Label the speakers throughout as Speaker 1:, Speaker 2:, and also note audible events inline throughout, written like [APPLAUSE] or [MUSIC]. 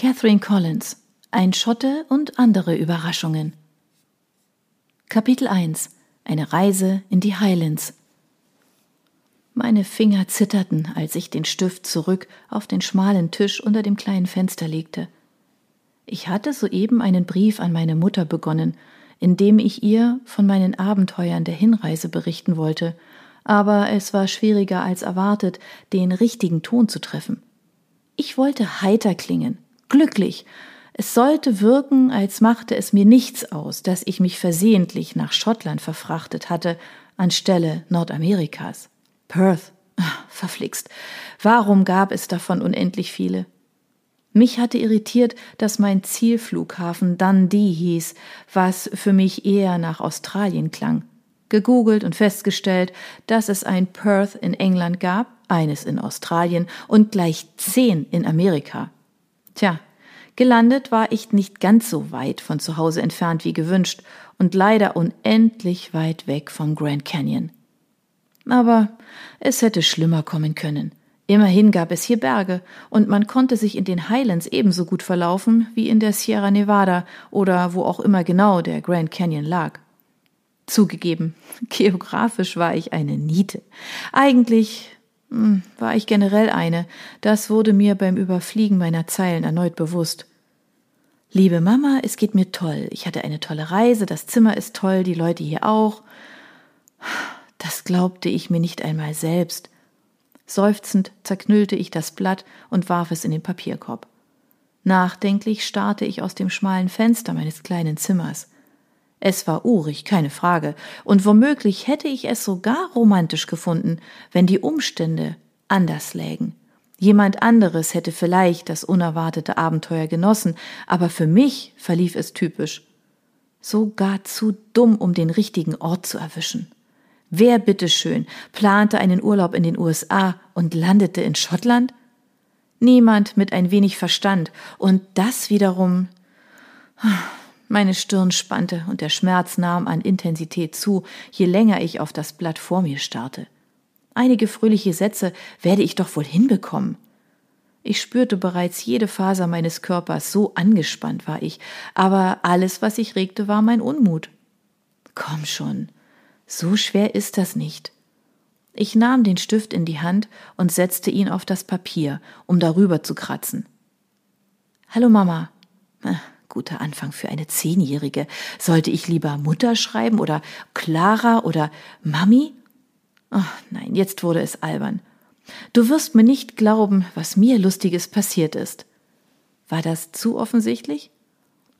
Speaker 1: Catherine Collins Ein Schotte und andere Überraschungen Kapitel 1 Eine Reise in die Highlands Meine Finger zitterten, als ich den Stift zurück auf den schmalen Tisch unter dem kleinen Fenster legte. Ich hatte soeben einen Brief an meine Mutter begonnen, in dem ich ihr von meinen Abenteuern der Hinreise berichten wollte, aber es war schwieriger als erwartet, den richtigen Ton zu treffen. Ich wollte heiter klingen, glücklich. Es sollte wirken, als machte es mir nichts aus, dass ich mich versehentlich nach Schottland verfrachtet hatte, anstelle Nordamerikas. Perth, ach, verflixt. Warum gab es davon unendlich viele? Mich hatte irritiert, dass mein Zielflughafen Dundee hieß, was für mich eher nach Australien klang. Gegoogelt und festgestellt, dass es ein Perth in England gab, eines in Australien und gleich zehn in Amerika. Tja, gelandet war ich nicht ganz so weit von zu Hause entfernt wie gewünscht und leider unendlich weit weg vom Grand Canyon. Aber es hätte schlimmer kommen können. Immerhin gab es hier Berge, und man konnte sich in den Highlands ebenso gut verlaufen wie in der Sierra Nevada oder wo auch immer genau der Grand Canyon lag. Zugegeben, [LAUGHS] geografisch war ich eine Niete. Eigentlich war ich generell eine, das wurde mir beim Überfliegen meiner Zeilen erneut bewusst. Liebe Mama, es geht mir toll. Ich hatte eine tolle Reise, das Zimmer ist toll, die Leute hier auch. Das glaubte ich mir nicht einmal selbst. Seufzend zerknüllte ich das Blatt und warf es in den Papierkorb. Nachdenklich starrte ich aus dem schmalen Fenster meines kleinen Zimmers. Es war urig, keine Frage, und womöglich hätte ich es sogar romantisch gefunden, wenn die Umstände anders lägen. Jemand anderes hätte vielleicht das unerwartete Abenteuer genossen, aber für mich verlief es typisch. Sogar zu dumm, um den richtigen Ort zu erwischen. Wer bitteschön plante einen Urlaub in den USA und landete in Schottland? Niemand mit ein wenig Verstand, und das wiederum. Meine Stirn spannte und der Schmerz nahm an Intensität zu, je länger ich auf das Blatt vor mir starrte. Einige fröhliche Sätze werde ich doch wohl hinbekommen. Ich spürte bereits jede Faser meines Körpers, so angespannt war ich, aber alles, was ich regte, war mein Unmut. Komm schon, so schwer ist das nicht. Ich nahm den Stift in die Hand und setzte ihn auf das Papier, um darüber zu kratzen. Hallo Mama. Guter Anfang für eine Zehnjährige. Sollte ich lieber Mutter schreiben oder Clara oder Mami? Ach, nein, jetzt wurde es albern. Du wirst mir nicht glauben, was mir Lustiges passiert ist. War das zu offensichtlich?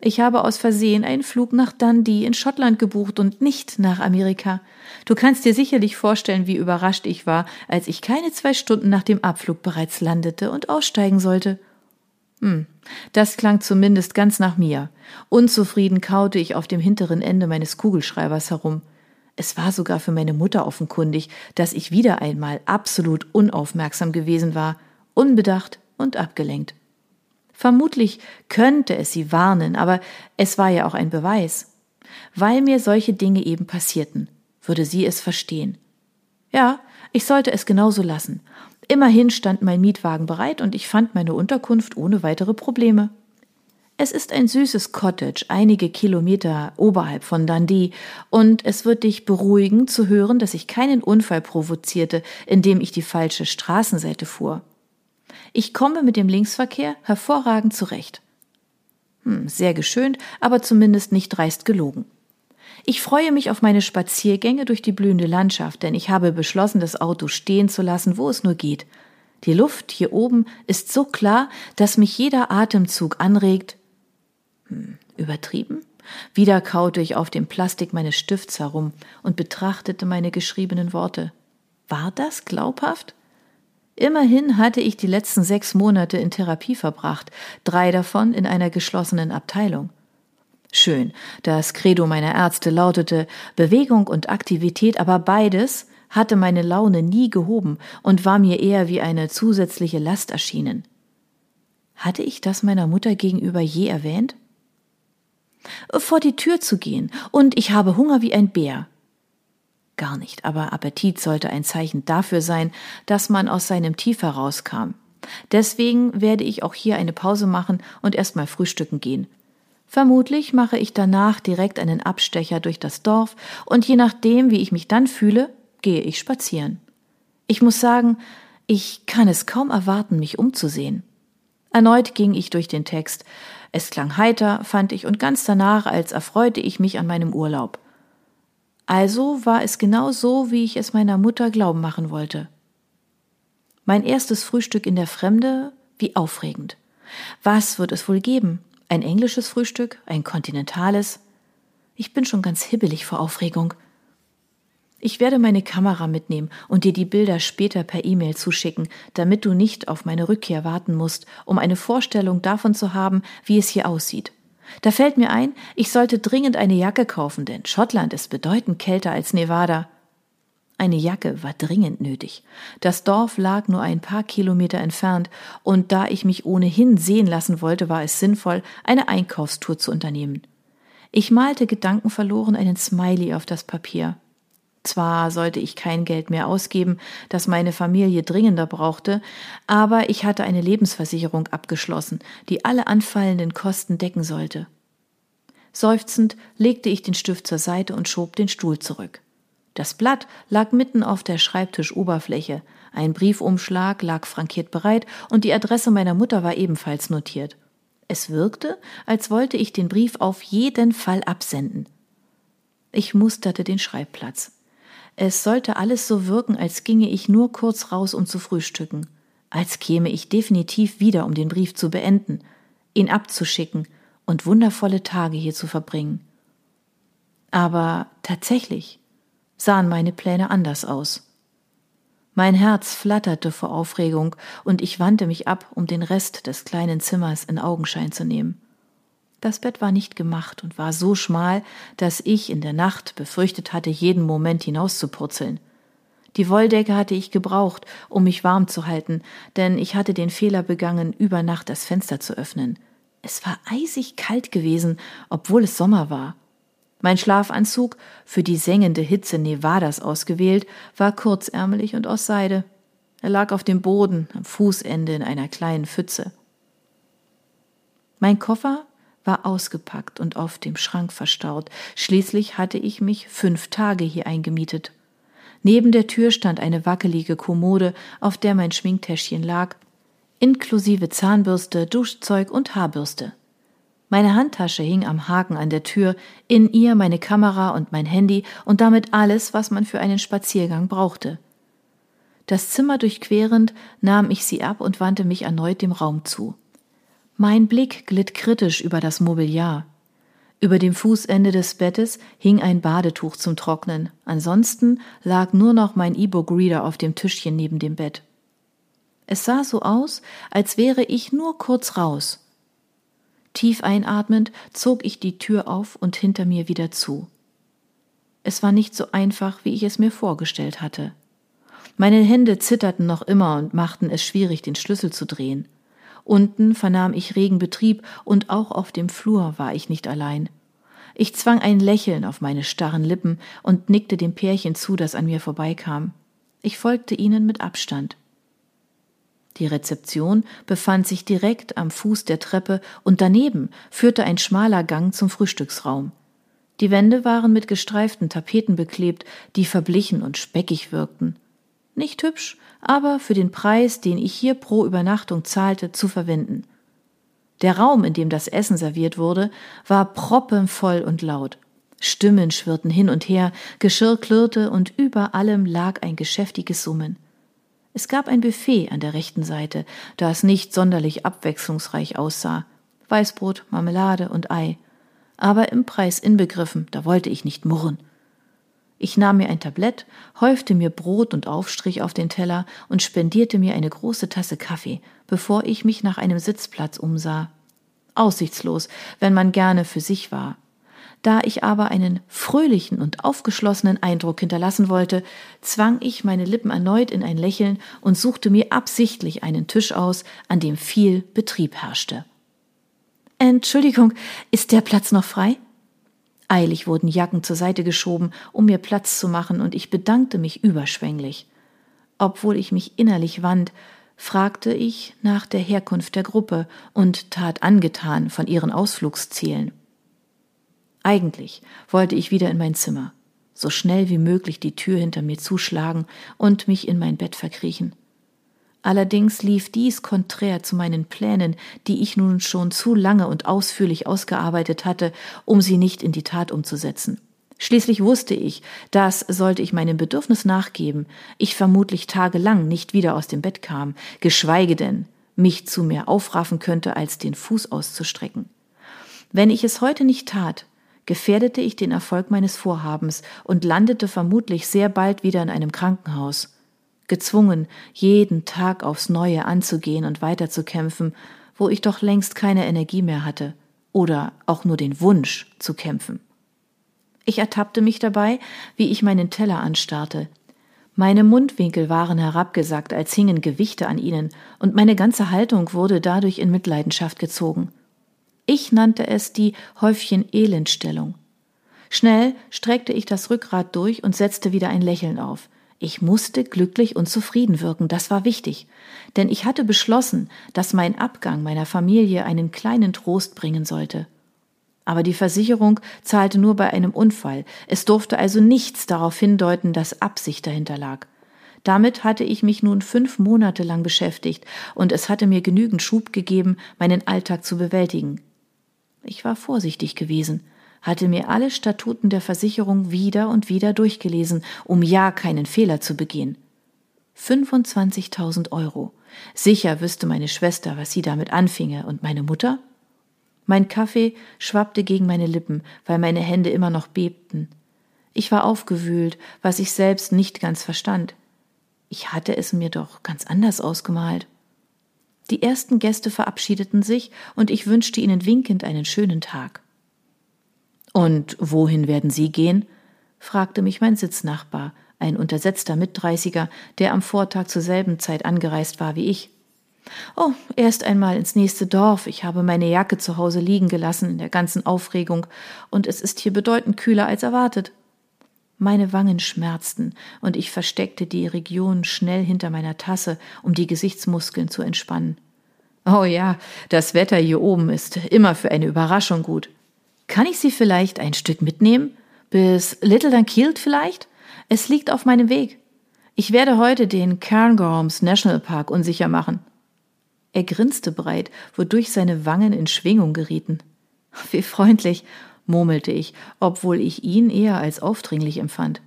Speaker 1: Ich habe aus Versehen einen Flug nach Dundee in Schottland gebucht und nicht nach Amerika. Du kannst dir sicherlich vorstellen, wie überrascht ich war, als ich keine zwei Stunden nach dem Abflug bereits landete und aussteigen sollte. Hm, das klang zumindest ganz nach mir. Unzufrieden kaute ich auf dem hinteren Ende meines Kugelschreibers herum. Es war sogar für meine Mutter offenkundig, dass ich wieder einmal absolut unaufmerksam gewesen war, unbedacht und abgelenkt. Vermutlich könnte es sie warnen, aber es war ja auch ein Beweis. Weil mir solche Dinge eben passierten, würde sie es verstehen. Ja, ich sollte es genauso lassen. Immerhin stand mein Mietwagen bereit und ich fand meine Unterkunft ohne weitere Probleme. Es ist ein süßes Cottage, einige Kilometer oberhalb von Dundee, und es wird dich beruhigen zu hören, dass ich keinen Unfall provozierte, indem ich die falsche Straßenseite fuhr. Ich komme mit dem Linksverkehr hervorragend zurecht. Hm, sehr geschönt, aber zumindest nicht dreist gelogen. Ich freue mich auf meine Spaziergänge durch die blühende Landschaft, denn ich habe beschlossen, das Auto stehen zu lassen, wo es nur geht. Die Luft hier oben ist so klar, dass mich jeder Atemzug anregt. Hm, übertrieben? Wieder kaute ich auf dem Plastik meines Stifts herum und betrachtete meine geschriebenen Worte. War das glaubhaft? Immerhin hatte ich die letzten sechs Monate in Therapie verbracht, drei davon in einer geschlossenen Abteilung. Schön, das Credo meiner Ärzte lautete Bewegung und Aktivität, aber beides hatte meine Laune nie gehoben und war mir eher wie eine zusätzliche Last erschienen. Hatte ich das meiner Mutter gegenüber je erwähnt? Vor die Tür zu gehen, und ich habe Hunger wie ein Bär, Gar nicht, aber Appetit sollte ein Zeichen dafür sein, dass man aus seinem Tief herauskam. Deswegen werde ich auch hier eine Pause machen und erstmal frühstücken gehen. Vermutlich mache ich danach direkt einen Abstecher durch das Dorf und je nachdem, wie ich mich dann fühle, gehe ich spazieren. Ich muss sagen, ich kann es kaum erwarten, mich umzusehen. Erneut ging ich durch den Text. Es klang heiter, fand ich, und ganz danach, als erfreute ich mich an meinem Urlaub. Also war es genau so, wie ich es meiner Mutter glauben machen wollte. Mein erstes Frühstück in der Fremde, wie aufregend. Was wird es wohl geben? Ein englisches Frühstück? Ein kontinentales? Ich bin schon ganz hibbelig vor Aufregung. Ich werde meine Kamera mitnehmen und dir die Bilder später per E-Mail zuschicken, damit du nicht auf meine Rückkehr warten musst, um eine Vorstellung davon zu haben, wie es hier aussieht. Da fällt mir ein, ich sollte dringend eine Jacke kaufen, denn Schottland ist bedeutend kälter als Nevada. Eine Jacke war dringend nötig. Das Dorf lag nur ein paar Kilometer entfernt, und da ich mich ohnehin sehen lassen wollte, war es sinnvoll, eine Einkaufstour zu unternehmen. Ich malte gedankenverloren einen Smiley auf das Papier. Zwar sollte ich kein Geld mehr ausgeben, das meine Familie dringender brauchte, aber ich hatte eine Lebensversicherung abgeschlossen, die alle anfallenden Kosten decken sollte. Seufzend legte ich den Stift zur Seite und schob den Stuhl zurück. Das Blatt lag mitten auf der Schreibtischoberfläche, ein Briefumschlag lag frankiert bereit und die Adresse meiner Mutter war ebenfalls notiert. Es wirkte, als wollte ich den Brief auf jeden Fall absenden. Ich musterte den Schreibplatz. Es sollte alles so wirken, als ginge ich nur kurz raus, um zu frühstücken, als käme ich definitiv wieder, um den Brief zu beenden, ihn abzuschicken und wundervolle Tage hier zu verbringen. Aber tatsächlich sahen meine Pläne anders aus. Mein Herz flatterte vor Aufregung, und ich wandte mich ab, um den Rest des kleinen Zimmers in Augenschein zu nehmen. Das Bett war nicht gemacht und war so schmal, dass ich in der Nacht befürchtet hatte, jeden Moment hinauszupurzeln. Die Wolldecke hatte ich gebraucht, um mich warm zu halten, denn ich hatte den Fehler begangen, über Nacht das Fenster zu öffnen. Es war eisig kalt gewesen, obwohl es Sommer war. Mein Schlafanzug, für die sengende Hitze Nevadas ausgewählt, war kurzärmelig und aus Seide. Er lag auf dem Boden, am Fußende in einer kleinen Pfütze. Mein Koffer war ausgepackt und auf dem Schrank verstaut. Schließlich hatte ich mich fünf Tage hier eingemietet. Neben der Tür stand eine wackelige Kommode, auf der mein Schminktäschchen lag, inklusive Zahnbürste, Duschzeug und Haarbürste. Meine Handtasche hing am Haken an der Tür, in ihr meine Kamera und mein Handy und damit alles, was man für einen Spaziergang brauchte. Das Zimmer durchquerend nahm ich sie ab und wandte mich erneut dem Raum zu. Mein Blick glitt kritisch über das Mobiliar. Über dem Fußende des Bettes hing ein Badetuch zum Trocknen. Ansonsten lag nur noch mein E-Book-Reader auf dem Tischchen neben dem Bett. Es sah so aus, als wäre ich nur kurz raus. Tief einatmend zog ich die Tür auf und hinter mir wieder zu. Es war nicht so einfach, wie ich es mir vorgestellt hatte. Meine Hände zitterten noch immer und machten es schwierig, den Schlüssel zu drehen. Unten vernahm ich regen Betrieb und auch auf dem Flur war ich nicht allein. Ich zwang ein Lächeln auf meine starren Lippen und nickte dem Pärchen zu, das an mir vorbeikam. Ich folgte ihnen mit Abstand. Die Rezeption befand sich direkt am Fuß der Treppe und daneben führte ein schmaler Gang zum Frühstücksraum. Die Wände waren mit gestreiften Tapeten beklebt, die verblichen und speckig wirkten. Nicht hübsch, aber für den Preis, den ich hier pro Übernachtung zahlte, zu verwenden. Der Raum, in dem das Essen serviert wurde, war proppenvoll und laut. Stimmen schwirrten hin und her, Geschirr klirrte und über allem lag ein geschäftiges Summen. Es gab ein Buffet an der rechten Seite, das nicht sonderlich abwechslungsreich aussah. Weißbrot, Marmelade und Ei. Aber im Preis inbegriffen, da wollte ich nicht murren. Ich nahm mir ein Tablett, häufte mir Brot und Aufstrich auf den Teller und spendierte mir eine große Tasse Kaffee, bevor ich mich nach einem Sitzplatz umsah. Aussichtslos, wenn man gerne für sich war. Da ich aber einen fröhlichen und aufgeschlossenen Eindruck hinterlassen wollte, zwang ich meine Lippen erneut in ein Lächeln und suchte mir absichtlich einen Tisch aus, an dem viel Betrieb herrschte. Entschuldigung, ist der Platz noch frei? Eilig wurden Jacken zur Seite geschoben, um mir Platz zu machen, und ich bedankte mich überschwänglich. Obwohl ich mich innerlich wand, fragte ich nach der Herkunft der Gruppe und tat angetan von ihren Ausflugszielen. Eigentlich wollte ich wieder in mein Zimmer, so schnell wie möglich die Tür hinter mir zuschlagen und mich in mein Bett verkriechen. Allerdings lief dies konträr zu meinen Plänen, die ich nun schon zu lange und ausführlich ausgearbeitet hatte, um sie nicht in die Tat umzusetzen. Schließlich wusste ich, dass, sollte ich meinem Bedürfnis nachgeben, ich vermutlich tagelang nicht wieder aus dem Bett kam, geschweige denn mich zu mehr aufraffen könnte, als den Fuß auszustrecken. Wenn ich es heute nicht tat, gefährdete ich den Erfolg meines Vorhabens und landete vermutlich sehr bald wieder in einem Krankenhaus, gezwungen, jeden Tag aufs Neue anzugehen und weiterzukämpfen, wo ich doch längst keine Energie mehr hatte oder auch nur den Wunsch zu kämpfen. Ich ertappte mich dabei, wie ich meinen Teller anstarrte. Meine Mundwinkel waren herabgesackt, als hingen Gewichte an ihnen, und meine ganze Haltung wurde dadurch in Mitleidenschaft gezogen. Ich nannte es die Häufchen-Elendstellung. Schnell streckte ich das Rückgrat durch und setzte wieder ein Lächeln auf. Ich musste glücklich und zufrieden wirken, das war wichtig, denn ich hatte beschlossen, dass mein Abgang meiner Familie einen kleinen Trost bringen sollte. Aber die Versicherung zahlte nur bei einem Unfall. Es durfte also nichts darauf hindeuten, dass Absicht dahinter lag. Damit hatte ich mich nun fünf Monate lang beschäftigt, und es hatte mir genügend Schub gegeben, meinen Alltag zu bewältigen. Ich war vorsichtig gewesen, hatte mir alle Statuten der Versicherung wieder und wieder durchgelesen, um ja keinen Fehler zu begehen. 25.000 Euro. Sicher wüsste meine Schwester, was sie damit anfinge, und meine Mutter? Mein Kaffee schwappte gegen meine Lippen, weil meine Hände immer noch bebten. Ich war aufgewühlt, was ich selbst nicht ganz verstand. Ich hatte es mir doch ganz anders ausgemalt. Die ersten Gäste verabschiedeten sich, und ich wünschte ihnen winkend einen schönen Tag. Und wohin werden Sie gehen? fragte mich mein Sitznachbar, ein untersetzter Mitdreißiger, der am Vortag zur selben Zeit angereist war wie ich. Oh, erst einmal ins nächste Dorf. Ich habe meine Jacke zu Hause liegen gelassen in der ganzen Aufregung, und es ist hier bedeutend kühler als erwartet. Meine Wangen schmerzten, und ich versteckte die Region schnell hinter meiner Tasse, um die Gesichtsmuskeln zu entspannen. Oh ja, das Wetter hier oben ist immer für eine Überraschung gut. Kann ich Sie vielleicht ein Stück mitnehmen? Bis Little Dunkeld vielleicht? Es liegt auf meinem Weg. Ich werde heute den Cairngorms National Park unsicher machen. Er grinste breit, wodurch seine Wangen in Schwingung gerieten. Wie freundlich, murmelte ich, obwohl ich ihn eher als aufdringlich empfand.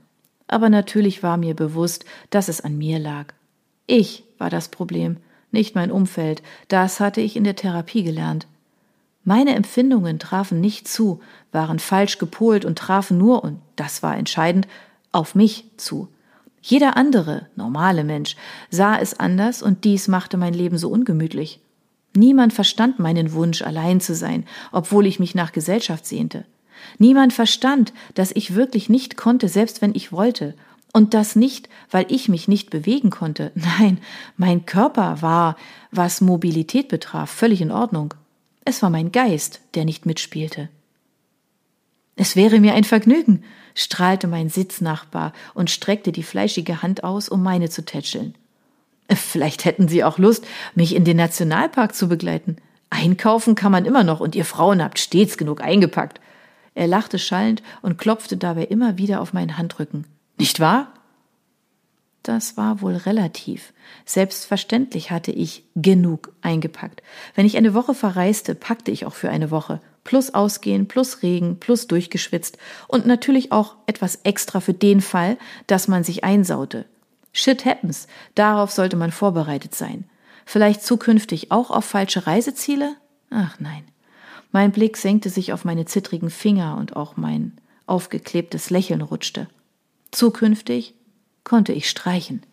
Speaker 1: Aber natürlich war mir bewusst, dass es an mir lag. Ich war das Problem, nicht mein Umfeld, das hatte ich in der Therapie gelernt. Meine Empfindungen trafen nicht zu, waren falsch gepolt und trafen nur, und das war entscheidend, auf mich zu. Jeder andere, normale Mensch sah es anders und dies machte mein Leben so ungemütlich. Niemand verstand meinen Wunsch, allein zu sein, obwohl ich mich nach Gesellschaft sehnte. Niemand verstand, dass ich wirklich nicht konnte, selbst wenn ich wollte. Und das nicht, weil ich mich nicht bewegen konnte. [LAUGHS] Nein, mein Körper war, was Mobilität betraf, völlig in Ordnung. Es war mein Geist, der nicht mitspielte. Es wäre mir ein Vergnügen, strahlte mein Sitznachbar und streckte die fleischige Hand aus, um meine zu tätscheln. Vielleicht hätten Sie auch Lust, mich in den Nationalpark zu begleiten. Einkaufen kann man immer noch und ihr Frauen habt stets genug eingepackt. Er lachte schallend und klopfte dabei immer wieder auf meinen Handrücken. Nicht wahr? Das war wohl relativ. Selbstverständlich hatte ich genug eingepackt. Wenn ich eine Woche verreiste, packte ich auch für eine Woche plus Ausgehen, plus Regen, plus durchgeschwitzt und natürlich auch etwas extra für den Fall, dass man sich einsaute. Shit happens, darauf sollte man vorbereitet sein. Vielleicht zukünftig auch auf falsche Reiseziele? Ach nein. Mein Blick senkte sich auf meine zittrigen Finger und auch mein aufgeklebtes Lächeln rutschte. Zukünftig konnte ich streichen.